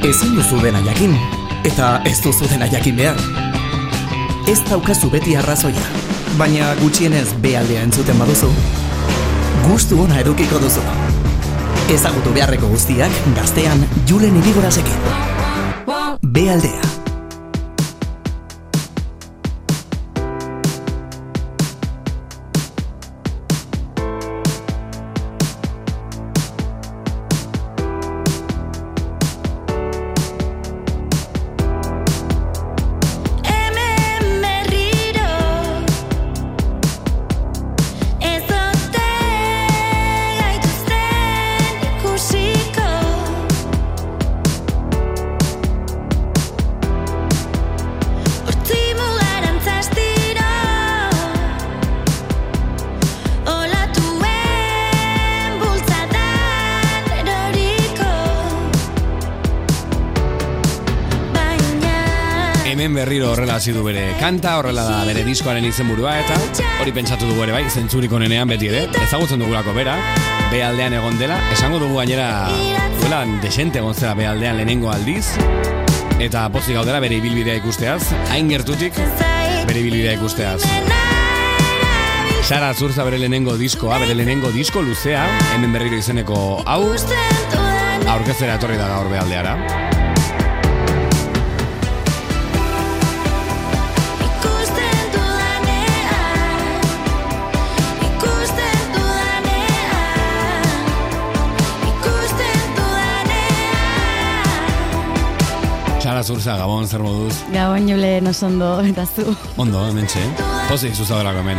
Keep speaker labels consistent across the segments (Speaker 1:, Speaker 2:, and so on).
Speaker 1: Ezin duzu dena jakin, eta ez duzu dena jakin behar. Ez daukazu beti arrazoia, baina gutxienez bealdea entzuten baduzu, gustu ona edukiko duzu. Ezagutu beharreko guztiak gaztean julen irigorazekin. Bealdea.
Speaker 2: Hasi du bere kanta, horrela da bere diskoaren izenburua eta hori pentsatu dugu ere bai, zentzurik onenean beti ere, ezagutzen dugulako bera, bealdean egon dela, esango dugu gainera duela desente egon zela bealdean lehenengo aldiz, eta pozik gaudela bere ibilbidea ikusteaz, hain gertutik bere ibilbidea ikusteaz. Sara Zurza bere lehenengo diskoa, bere lehenengo disko luzea, hemen berriro izeneko hau, aurkezera etorri da gaur bealdeara. Zurza, Gabon, zer moduz?
Speaker 3: Gabon Julen oso ondo eta zu.
Speaker 2: Ondo, hemen txe. Pozik zuzaudelako hemen.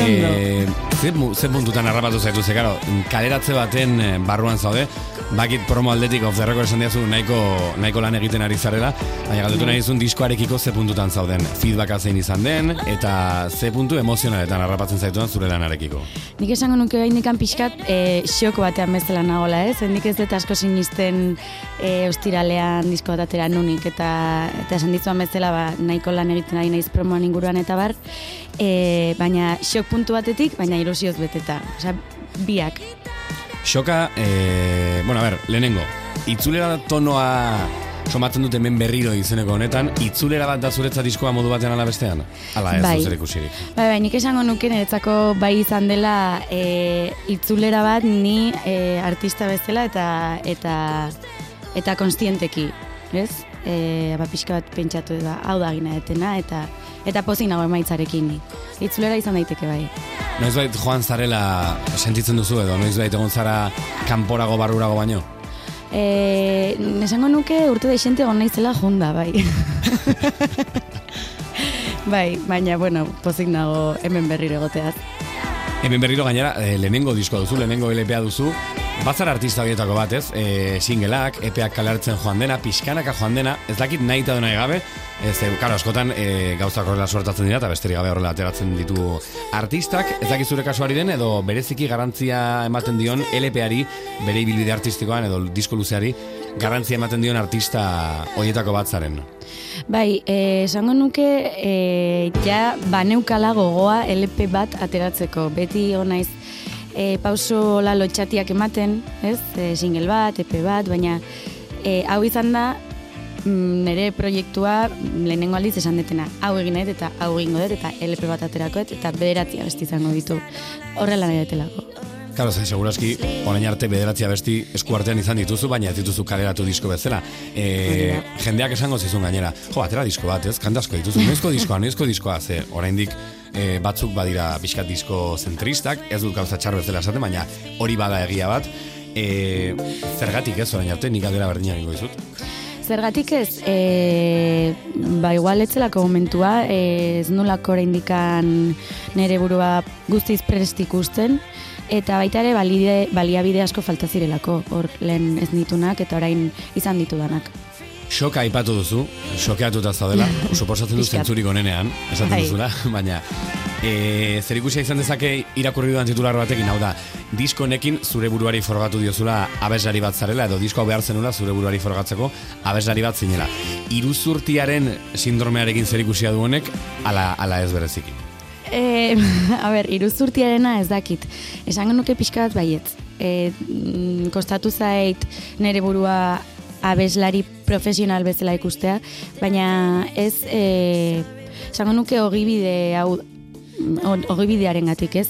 Speaker 2: E, ze, mu- ze puntutan harrapatu zaitu, ze karo, kaleratze baten eh, barruan zaude, bakit promo aldetik of the record esan diazu nahiko, nahiko lan egiten ari zarela, baina galdetu nahi dizun diskoarekiko ze puntutan zauden, feedbacka zein izan den, eta ze puntu emozionaletan harrapatzen zaituan zure lanarekiko.
Speaker 3: Nik esango nuke gaindikan pixkat e, xoko batean bezala nagola, ez? Hendik ez dut asko sinisten e, ostiralean disko bat atera nunik, eta, eta esan dizuan bezala ba, nahiko lan egiten ari naiz promoan inguruan eta bar, e, baina xok puntu batetik, baina ilusioz beteta. Osea, biak.
Speaker 2: Xoka, e, bueno, a ber, lehenengo, itzulera tonoa somatzen dute hemen berriro izeneko honetan, itzulera bat da zuretzat diskoa modu batean ala bestean? Ala ez
Speaker 3: Bai.
Speaker 2: zer ikusirik.
Speaker 3: Bai, bai, nik esango nuke niretzako bai izan dela e, itzulera bat ni e, artista bezala eta eta eta konstienteki, ez? E, ba, pixka bat pentsatu da, hau da gina etena, eta eta pozik nago emaitzarekin. Itzulera izan daiteke bai.
Speaker 2: Noizbait joan zarela sentitzen duzu edo, noizbait egon zara kanporago barrurago baino?
Speaker 3: E, esango nuke urte deixente egon naizela junda, bai. bai, baina, bueno, pozik nago hemen berriro egoteaz.
Speaker 2: Hemen berriro gainera, e, lehenengo diskoa duzu, lehenengo LPA duzu, Bazar artista horietako bat, ez? E, singelak, epeak kalartzen joan dena, pixkanaka joan dena, ez dakit nahi eta nahi gabe, ez, e, karo, askotan e, gauzak horrela sortatzen dira, eta besterik gabe horrela ateratzen ditu artistak, ez dakit zure kasuari den, edo bereziki garantzia ematen dion LPari, bere ibilbide artistikoan, edo disko luzeari, garantzia ematen dion artista horietako bat zaren.
Speaker 3: Bai, eh, esango nuke eh, ja baneukala gogoa LP bat ateratzeko. Beti honaiz eh, pauso la lotxatiak ematen, ez? Eh, single bat, EP bat, baina eh, hau izan da mm, nire proiektua lehenengo aldiz esan detena. Hau egin nahi eta hau egingo dut eta LP bat aterako dut eta bederatzi abesti izango ditu. Horrela nahi detelako.
Speaker 2: Karo, zai, seguraski, orain arte bederatzia besti eskuartean izan dituzu, baina ez dituzu kaleratu disko bezala. E, jendeak esango zizun gainera, jo, atera disko bat, ez, kantasko dituzu, noizko diskoa, noizko diskoa, ze, oraindik e, batzuk badira pixkat disko zentristak, ez dut gauza txar bezala esaten, baina hori bada egia bat, e, zergatik ez, orain arte, nik aldera berdina egingo dizut.
Speaker 3: Zergatik ez, e, ba igual etzelako momentua, e, ez nulako oraindikan nere burua guztiz prest ikusten, eta baita ere baliabide asko falta zirelako, hor lehen ez nitunak eta orain izan ditudanak.
Speaker 2: Xoka aipatu duzu, xokeatuta zaudela, suposatzen du
Speaker 3: Pixkat.
Speaker 2: zentzurik onenean, esaten
Speaker 3: Bai.
Speaker 2: duzula, baina e, zer ikusia izan dezake irakurri dudan titular batekin, hau da, disko honekin zure buruari forgatu diozula abeslari bat zarela, edo disko behar zenula zure buruari forgatzeko abeslari bat zinela. Iruzurtiaren sindromearekin zer ikusia du honek, ala, ala ez bereziki.
Speaker 3: E, a ber, iruzurtiarena ez dakit. Esango nuke pixka bat baietz. E, mm, kostatu zait nere burua abeslari profesional bezala ikustea, baina ez, e, esango nuke ogibide hau, ogibidearen gatik ez,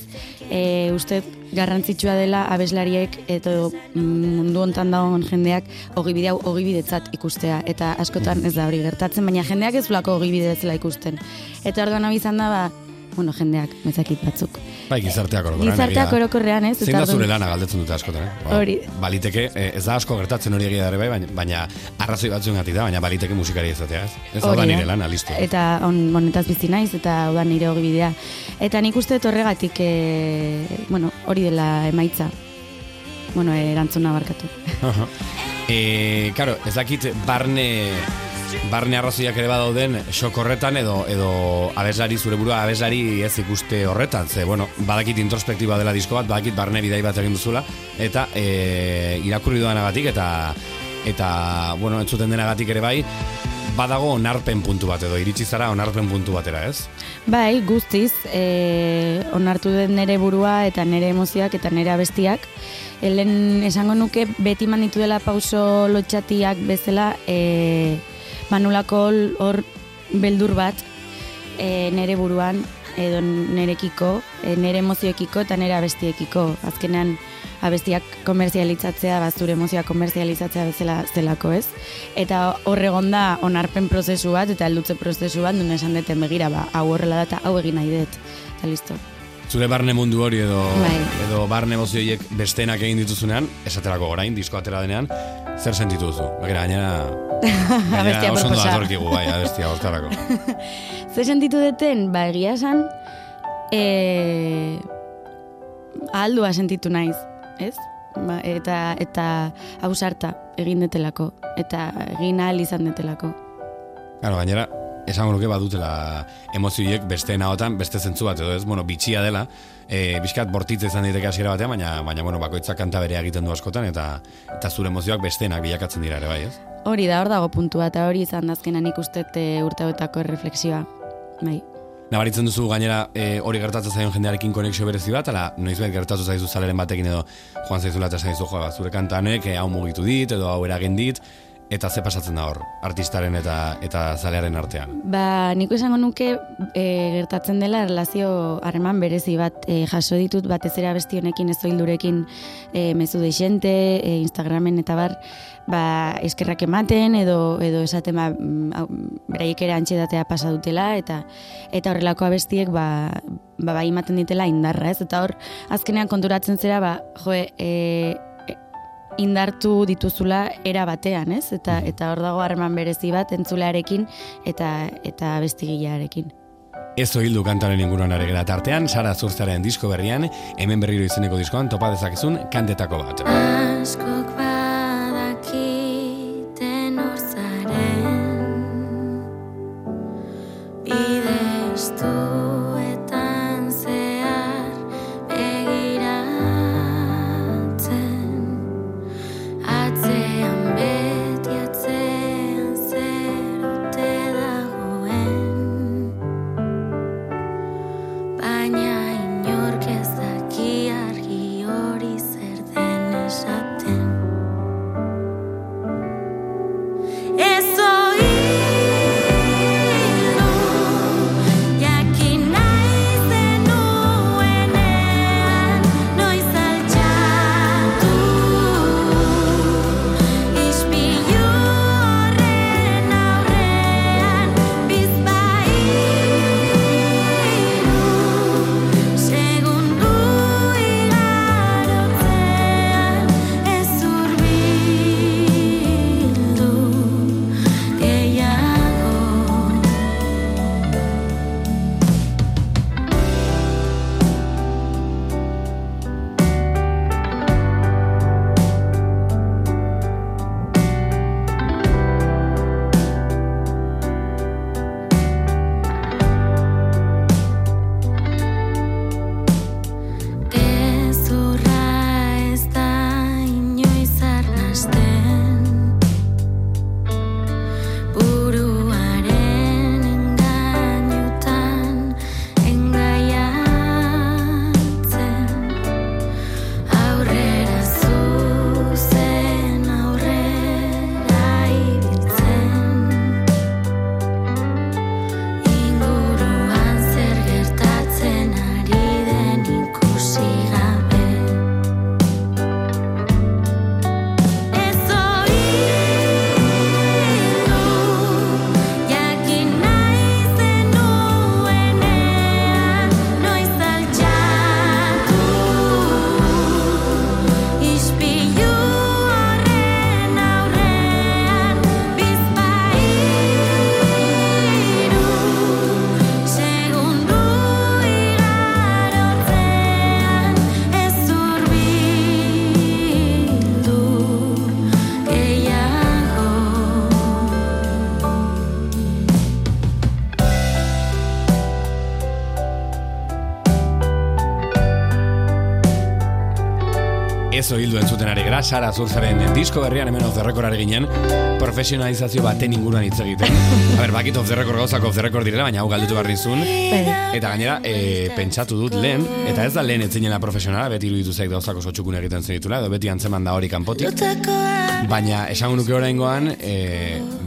Speaker 3: e, uste garrantzitsua dela abeslariek mm, mundu hontan dagoen jendeak ogibide hau ogibidetzat ikustea eta askotan ez da hori gertatzen baina jendeak ez zulako ogibide bezala ikusten. Eta orduan hau izan da ba bueno jendeak mezakit batzuk
Speaker 2: Bai, gizarteak orokorrean.
Speaker 3: Gizarteak orokorrean, ez?
Speaker 2: Zein da zure lana galdetzen dute askotan, eh? Ba,
Speaker 3: Hori.
Speaker 2: Baliteke, eh, ez da asko gertatzen hori egia ere bai, baina, baina arrazoi batzuen da, baina baliteke musikari izatea, ez? Ez da
Speaker 3: Hori
Speaker 2: nire lana, listo.
Speaker 3: Eta on, honetaz bizi naiz eta da nire ogibidea. Eta nik uste dut horregatik e, bueno, hori dela emaitza. Bueno, erantzuna barkatu.
Speaker 2: E, karo, ez dakit barne barne arrazoiak ere badauden sok horretan edo edo abeslari zure burua abeslari ez ikuste horretan ze bueno badakit introspektiba dela disko bat badakit barne bidai bat egin duzula eta e, irakurri dudanagatik eta eta bueno entzuten denagatik ere bai badago onarpen puntu bat edo iritsi zara onarpen puntu batera ez
Speaker 3: Bai, guztiz, e, onartu den nere burua eta nere emozioak eta nere abestiak. Helen esango nuke beti manditu dela pauso lotxatiak bezala e, manulako hor beldur bat e, nere buruan edo nerekiko, e, nere emozioekiko eta nere abestiekiko. Azkenean abestiak komerzialitzatzea, ba, zure emozioak komerzializatzea bezala zelako ez. Eta hor egon da onarpen prozesu bat eta heldutze prozesu bat, duen esan deten begira, ba, hau horrela da eta hau egin nahi dut. Eta listo.
Speaker 2: Zure barne mundu hori edo
Speaker 3: Bai.
Speaker 2: edo barne emozioiek besteenak egin dituzunean esaterako orain disko atera denean zer sentitu duzu begira gainera gainera oso ondo datorkigu bai abestia hortarako
Speaker 3: Zer sentitu deten, ba, egia esan, e, ahaldua sentitu naiz, ez? Ba, eta eta ausarta egin detelako, eta egin ahal izan detelako.
Speaker 2: Claro, gainera, esango nuke badutela emozioiek besteen ahotan beste zentzu bat edo ez, bueno, bitxia dela, e, bizkat bortitza izan daiteke hasiera batean, baina, baina bueno, bakoitzak kanta berea egiten du askotan, eta eta zure emozioak besteenak bilakatzen dira ere bai, ez?
Speaker 3: Hori da, hor dago puntua, eta hori izan da azkenan ikuste urte hauetako refleksioa. Bai.
Speaker 2: Nabaritzen duzu gainera e, hori gertatzen zaion jendearekin konexio berezi bat, ala noizbait gertatu zaizu zaleren batekin edo joan zaizula eta zaizu jo, ba, zure kantanek e, hau mugitu dit edo hau eragin dit, eta ze pasatzen da hor, artistaren eta eta zalearen artean.
Speaker 3: Ba, niko esango nuke e, gertatzen dela erlazio harreman berezi bat e, jaso ditut batez ere abesti honekin ez oildurekin e, mezu deixente, e, Instagramen eta bar, ba, eskerrak ematen edo edo esaten ba, mm, beraiek ere antxedatea pasa dutela eta eta horrelako abestiek ba, ba, bai ematen ditela indarra, ez? Eta hor azkenean konturatzen zera ba, joe, e, indartu dituzula era batean, ez? Eta eta hor dago harreman berezi bat entzulearekin eta eta bestigilearekin.
Speaker 2: Ez hildu kantaren inguruan are gara tartean, Sara Zurtzaren disko berrian, hemen berriro izeneko diskoan topa dezakezun kantetako bat.
Speaker 4: Askok ez
Speaker 2: hildu entzuten ari gara, Sara Zurzaren disko berrian hemen off the record ginen, profesionalizazio baten inguruan hitz egiten. A ber, bakit off the record gauzak off the record direla, baina hau galdetu behar dizun.
Speaker 3: Bai.
Speaker 2: Eta gainera, e, pentsatu dut lehen, eta ez da lehen etzinela profesionala, beti iruditu zaik dauzak oso txukun egiten zenitula, edo beti antzeman da hori kanpotik. Baina esango nuke oraingoan e,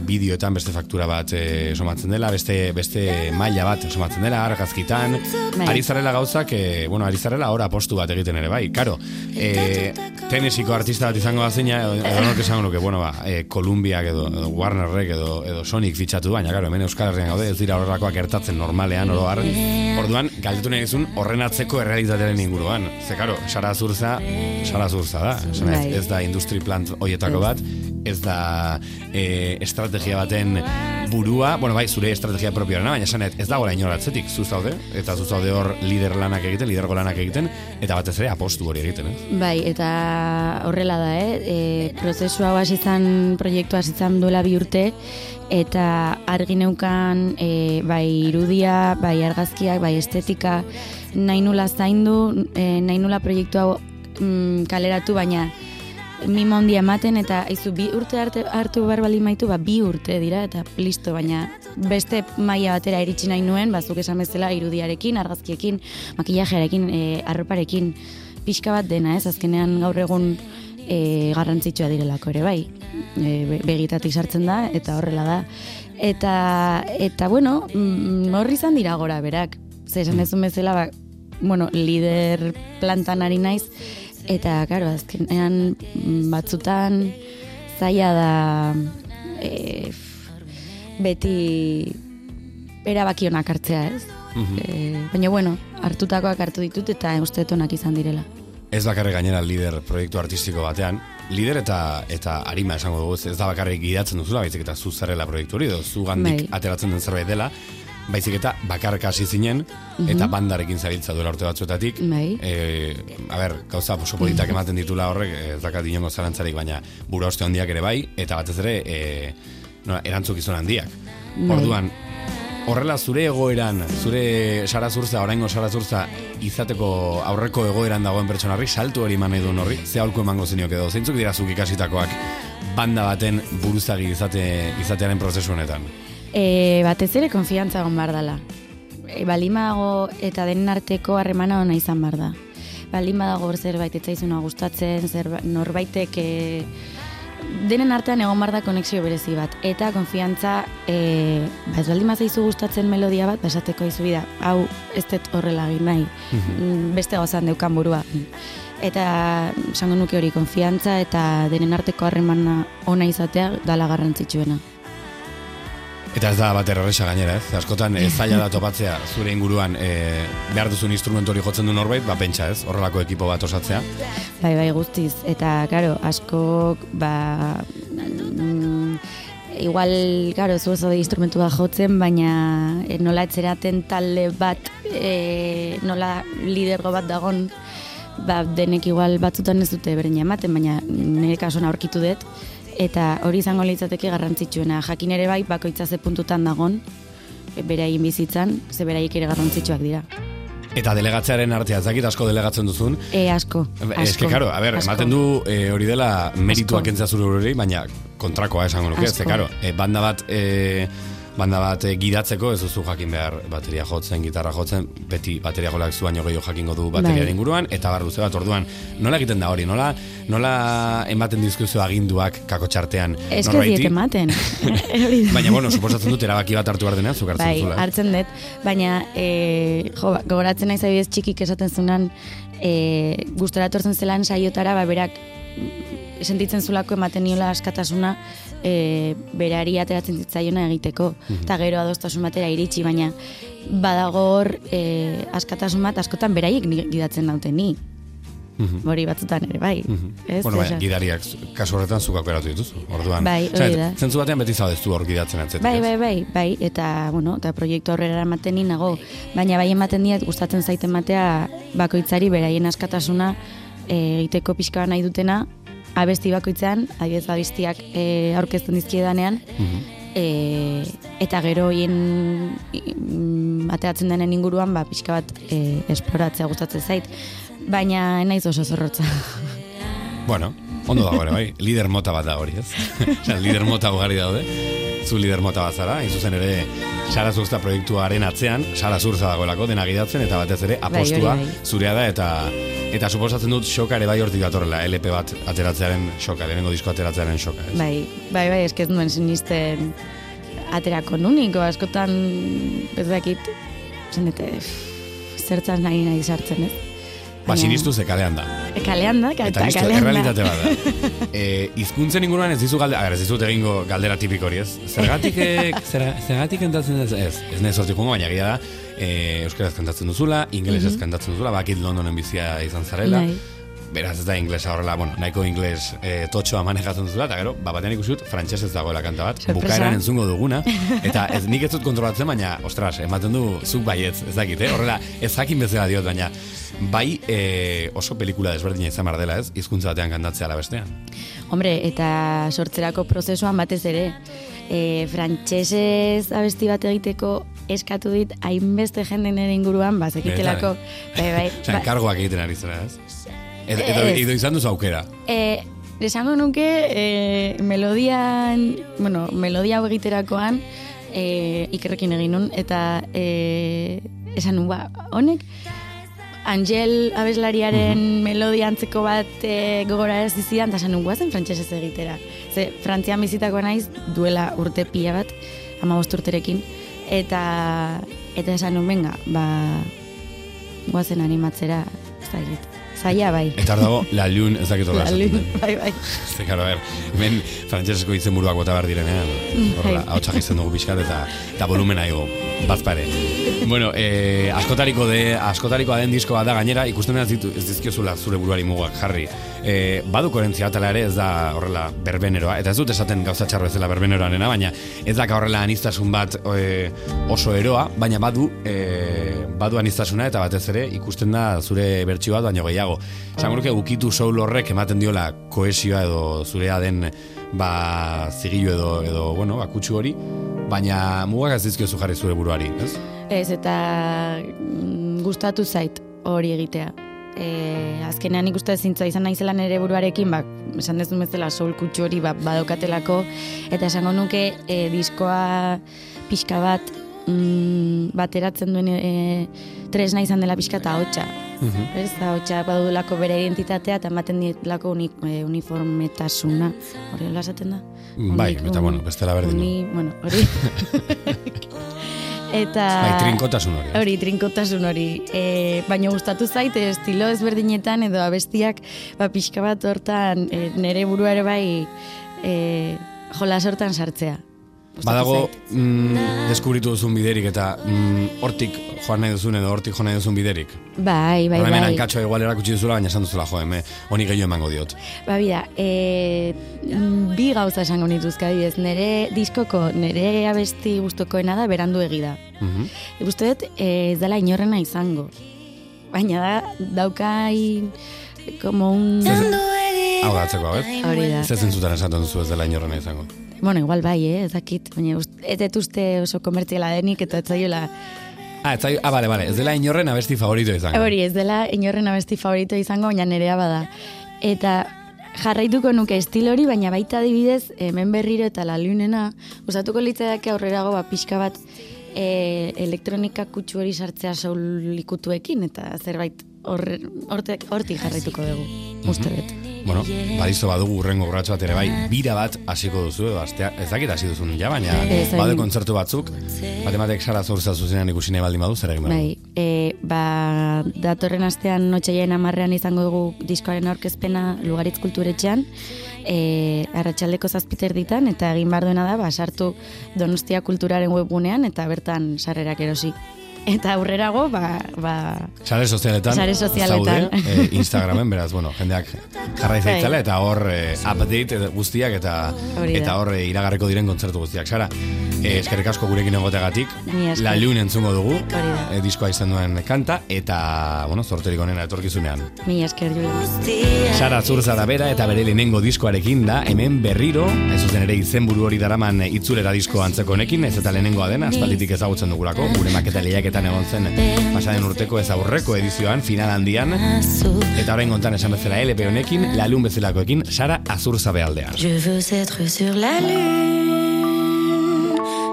Speaker 2: bideoetan beste faktura bat e, somatzen dela, beste beste maila bat somatzen dela, argazkitan.
Speaker 3: Bai.
Speaker 2: Ari zarela gauzak, e, bueno, ari zarela ora postu bat egiten ere bai. Karo, e, tenesiko artista bat izango da zeina, edo, esango nuke, bueno, ba, e, Columbiak edo, edo Warnerrek edo, edo Sonic fitxatu, baina, karo, hemen Euskal Herrian gaude, ez dira horrelakoak gertatzen normalean, oro har. Orduan, galdetu nahi dizun, horren atzeko errealitatearen inguruan. Ze, karo, Sara Zurza, Sara Zurza da. Ez,
Speaker 3: Bai.
Speaker 2: ez da industri plant hoietako bat, ez da e, estrategia baten burua, bueno, bai, zure estrategia propioarena, baina esan ez dagoela inoratzetik, zu zaude, eta zu zaude hor lider lanak egiten, lidergo lanak egiten, eta batez ere apostu hori egiten, ez?
Speaker 3: Bai, eta horrela da, eh? E, prozesu hau hasi izan, proiektu hasi izan duela bi urte, eta argi neukan e, bai irudia, bai argazkiak, bai estetika, nahi nula zaindu, e, nahi nula proiektu hau mm, kaleratu, baina mimo handia ematen eta izu bi urte arte, hartu behar bali maitu, ba, bi urte dira eta listo, baina beste maila batera iritsi nahi nuen, bazuk esan bezala irudiarekin, argazkiekin, makillajearekin, e, arroparekin, pixka bat dena, ez, azkenean gaur egun e, garrantzitsua direlako ere bai. E, be- begitatik sartzen da eta horrela da. Eta, eta bueno, mm, horri izan dira gora berak. Ze esan bezala, ba, bueno, lider plantan ari naiz, eta, karo, azkenean mm, batzutan zaila da e, beti erabaki onak hartzea, ez? E, baina, bueno, hartutakoak hartu ditut eta uste dut onak izan direla.
Speaker 2: Ez bakarrik gainera lider proiektu artistiko batean, lider eta eta arima esango dugu, ez da bakarrik gidatzen duzula, baizik eta zu zarela proiektu hori, edo zu gandik
Speaker 3: Bai.
Speaker 2: ateratzen den zerbait dela, baizik eta bakarka hasi zinen, eta bandarekin zabiltza duela urte batzuetatik.
Speaker 3: Bai.
Speaker 2: E, a ber, gauza oso politak ematen ditula horrek, ez dakat inongo zarantzarik, baina bura oste handiak ere bai, eta batez ere, e, nola, erantzukizun handiak.
Speaker 3: Bai.
Speaker 2: Orduan, horrela zure egoeran, zure Sara Zurza, oraingo Sara Zurza, izateko aurreko egoeran dagoen pertsonarri, saltu hori eman nahi duen horri, ze aholku emango zeniok edo, zeintzuk dira zuk ikasitakoak banda baten buruzagi izate, izatearen prozesu honetan.
Speaker 3: E, batez ere konfiantza egon behar dela. E, balin badago eta denen arteko harremana ona izan behar da. Balin badago hor zerbait etzaizuna gustatzen, zerba, norbaitek e, denen artean egon behar da konexio berezi bat. Eta konfiantza, e, ba ez baldin bazaizu gustatzen melodia bat, basateko izu bida, hau ez dut horrela egin nahi, Mm, beste gozan deukan burua. Eta esango nuke hori konfiantza eta denen arteko harremana ona izatea dala garrantzitsuena.
Speaker 2: Eta ez da bat erresa gainera, ez? Askotan ez zaila da topatzea zure inguruan e, behar duzun instrumentu hori jotzen du norbait, ba pentsa ez, horrelako ekipo bat osatzea.
Speaker 3: Bai, bai, guztiz. Eta, karo, askok, ba, mm, igual, karo, zu oso instrumentu bat jotzen, baina eh, nola etzeraten talde bat, e, nola lidergo bat dagon, ba, denek igual batzutan ez dute beren ematen, baina nire kasuan aurkitu dut, eta hori izango litzateke garrantzitsuena. Jakin ere bai, bakoitza ze puntutan dagon, beraien bizitzan, ze beraiek ere garrantzitsuak dira.
Speaker 2: Eta delegatzearen artea, ez dakit asko delegatzen duzun.
Speaker 3: E, asko, asko.
Speaker 2: Que, karo, a ber, ematen du e, hori dela merituak zure hori, baina kontrakoa esango nuke, ez, karo, e, banda bat e, banda bat e, gidatzeko ez duzu jakin behar bateria jotzen, gitarra jotzen, beti bateria jolak zu baino gehiago jakingo du bateriaren
Speaker 3: Bai.
Speaker 2: inguruan, eta bar luze bat orduan, nola egiten da hori, nola, nola ematen dizkuzu aginduak kako txartean
Speaker 3: Ez diet ematen.
Speaker 2: Baina, bueno, suposatzen dut erabaki bat hartu behar denean, zuk hartzen
Speaker 3: Bai,
Speaker 2: duzula.
Speaker 3: hartzen dut, baina e, jo, ba, gogoratzen naiz adibidez txikik esaten zunan e, gustora etortzen zelan saiotara, ba, berak sentitzen zulako ematen niola askatasuna e, berari ateratzen zitzaiona egiteko, eta gero adostasun batera iritsi, baina badago hor e, askatasun bat askotan beraiek gidatzen daute ni. Hori batzutan ere, bai. Ez?
Speaker 2: Mhm. Bueno, bai, gidariak, kasu horretan zuk aukeratu dituzu. Orduan,
Speaker 3: Bai, hori da.
Speaker 2: Zentzu batean beti zaudezu hor gidatzen atzetik.
Speaker 3: Bai,
Speaker 2: ez?
Speaker 3: bai, bai, bai, eta, bueno, eta proiektu aurrera ematen nago, baina bai ematen diat gustatzen zaiten matea bakoitzari beraien askatasuna e, egiteko pixka nahi dutena, abesti bakoitzean, adibidez abestiak e, aurkezten dizkiedanean, e, eta gero hien mm, ateratzen denen inguruan, ba, pixka bat e, esploratzea gustatzen zait, baina naiz oso zorrotza.
Speaker 2: Bueno, ondo dago ere, bai. Lider mota bat da hori, ez? Lider mota ugari daude. Zu lider mota bat zara, zuzen ere Sara Zurza proiektuaren atzean, Sara Zurza dagoelako dena gidatzen eta batez ere apostua
Speaker 3: hori bai.
Speaker 2: zurea da eta eta suposatzen dut xoka ere bai hortik datorrela, LP bat ateratzearen xoka, lehenengo disko ateratzearen xoka, ez?
Speaker 3: Bai, bai, bai, eskez nuen sinisten aterako nuniko, askotan ez dakit, zendete, zertzaz nahi nahi sartzen, ez?
Speaker 2: Ba, sinistu ze kalean da.
Speaker 3: E, Kalean da,
Speaker 2: Eta
Speaker 3: eta
Speaker 2: listo,
Speaker 3: kalean da.
Speaker 2: bat da. e, izkuntzen inguruan ez dizu galde, a ber, ez dizut egingo galdera tipiko hori, ez? Zergatik, eh, zera, zergatik kantatzen ez, ez, ez nahi sortik jongo, baina gira da, e, euskaraz kantatzen duzula, ingelesez kantatzen duzula, bakit Londonen bizia izan zarela,
Speaker 3: Bai.
Speaker 2: beraz ez da inglesa horrela, bueno, nahiko ingles e, totxoa manejatzen duzula, eta gero, ba, batean ikusi dut, frantsesez dagoela kanta bat, bukaeran entzungo duguna, eta ez nik ez dut kontrolatzen, baina, ostras, ematen du, zuk baietz, ez dakit, eh? horrela, ez jakin bezala diot, baina, bai e, oso pelikula desberdina izan behar dela ez, hizkuntza batean kantatzea ala bestean.
Speaker 3: Hombre, eta sortzerako prozesuan batez ere, e, frantsesez abesti bat egiteko eskatu dit hainbeste jende nire inguruan, ba, zekitelako, bai, bai,
Speaker 2: Osea,
Speaker 3: ba,
Speaker 2: enkargoak egiten ari zera, ez? Edo, edo izan duzu aukera.
Speaker 3: E, esango nuke e, melodian, bueno, melodia hau egiterakoan e, ikerrekin egin nun, eta e, esan nun, ba, honek, Angel abeslariaren melodia antzeko bat e, gogora ez dizidan, eta esan nun, guazen frantsesez egitera. Ze, Frantzian bizitako naiz duela urte pila bat, ama urterekin, eta, eta esan nun, venga, ba, guazen animatzera, ez dakit. Zaila bai.
Speaker 2: Eta hor dago, la lun ez dakit horrela
Speaker 3: La lun, bai, bai.
Speaker 2: Ze, karo, a ver, hemen frantsesesko izen buruak bota behar direnean, horrela,
Speaker 3: Bai.
Speaker 2: hau txak dugu pixkat eta, eta volumena igo, bazpare. Bueno, eh, askotariko de, askotarikoa den diskoa da gainera, ikusten ez, ditu, ez dizkiozula zure buruari mugak jarri. Eh, badu koherentzia atala ere ez da horrela berbeneroa, eta ez dut esaten gauza txarro ez dela berbeneroanena, baina ez da horrela aniztasun bat eh, oso eroa, baina badu eh, badu aniztasuna eta batez ere ikusten da zure bertsio bat baino gehiago. Esango ukitu soul horrek ematen diola kohesioa edo zurea den ba zigilu edo edo bueno, ba kutsu hori, baina mugak ez dizkiozu jarri zure buruari, ez?
Speaker 3: Ez, eta mm, gustatu zait hori egitea. E, azkenean ikuste zintza izan naizela nere buruarekin, ba, esan dezun bezala soul kutsu hori ba, badokatelako, eta esango nuke e, diskoa pixka bat mm, bateratzen duen e, tresna izan dela pixka eta hotxa. Ez, hotxa badudulako bere identitatea eta ematen dielako uni, e, uniformetasuna. Hori hola esaten da?
Speaker 2: Bai,
Speaker 3: Unik-
Speaker 2: eta bueno, bestela berdin.
Speaker 3: Uni, bueno, hori. eta...
Speaker 2: Bai, trinkotasun hori. ez?
Speaker 3: Hori, trinkotasun hori. E, baina gustatu zaite estilo ezberdinetan edo abestiak ba, pixka bat hortan e, nere burua ere bai e, jolas hortan sartzea.
Speaker 2: Badago mm, deskubritu duzun biderik eta mm, hortik joan nahi duzun edo hortik joan nahi duzun biderik.
Speaker 3: Bai, bai,
Speaker 2: Bai, hemen hankatxoa igual erakutsi duzula, baina esan duzula, jo, heme, honi gehiago emango diot.
Speaker 3: Ba, bida, e, mm, bi gauza esango nituzka, adibidez, nere diskoko, nere abesti gustokoena da berandu egida.
Speaker 2: Mhm.
Speaker 3: Uste dut, eh, ez dela inorrena izango. Baina da, daukai, como un...
Speaker 2: Hau da, atzeko, ez?
Speaker 3: Hori da.
Speaker 2: Zer zentzutan esaten duzu ez dela inorrena izango.
Speaker 3: Bueno, igual bai, eh, ez dakit. Baina ez dut uste oso komertziala denik eta ez zaiola...
Speaker 2: Ah, ez zai- ah, bale, bale, ez dela inorren abesti favorito izango.
Speaker 3: Hori, ez dela inorren abesti favorito izango, baina nerea bada. Eta jarraituko nuke estil hori, baina baita adibidez, hemen berriro eta la lunena, usatuko litzaidake aurrerago ba, pixka bat e, elektronika kutsu hori sartzea soul ikutuekin, eta zerbait hortik jarraituko dugu, uste dut.
Speaker 2: Bueno, badizo badugu urrengo urratxo bat ere bai, bira bat hasiko duzu, edo astea, ez dakit hasi duzun ja, baina bade kontzertu batzuk, batematek sara zorza zuzenean ikusi nahi baldin badu, zer egin?
Speaker 3: Bai, e, ba, datorren astean notxaiain amarrean izango dugu diskoaren aurkezpena Lugaritz kulturetxean, e, arratsaldeko zazpiter ditan, eta egin behar duena da, ba, sartu Donostia kulturaren webgunean, eta bertan sarrerak erosi. Eta aurrerago, ba, ba,
Speaker 2: Sare sozialetan,
Speaker 3: Sare sozialetan.
Speaker 2: zaude, eh, Instagramen, beraz, bueno, jendeak jarrai
Speaker 3: Bai.
Speaker 2: zaitzala, eta hor eh, update guztiak, eta
Speaker 3: Hori da.
Speaker 2: eta hor eh, iragarreko diren kontzertu guztiak. Sara, eh, eskerrik asko gurekin egoteagatik, la lun entzungo dugu, eh, diskoa izan duen kanta, eta, bueno, zorterik onena etorkizunean.
Speaker 3: mi esker Julen.
Speaker 2: Sara Zurza da bera eta bere lehenengo diskoarekin da, hemen berriro, ez zuzen ere izenburu hori daraman itzulera disko antzeko honekin, ez eta lehenengoa dena, aspalditik ezagutzen dugulako, gure maketa lehiak
Speaker 4: Je veux être sur la lune.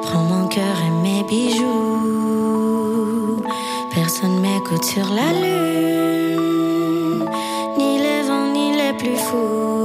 Speaker 4: Prends mon cœur et mes bijoux. Personne m'écoute sur la lune. Ni les vents, ni les plus fous.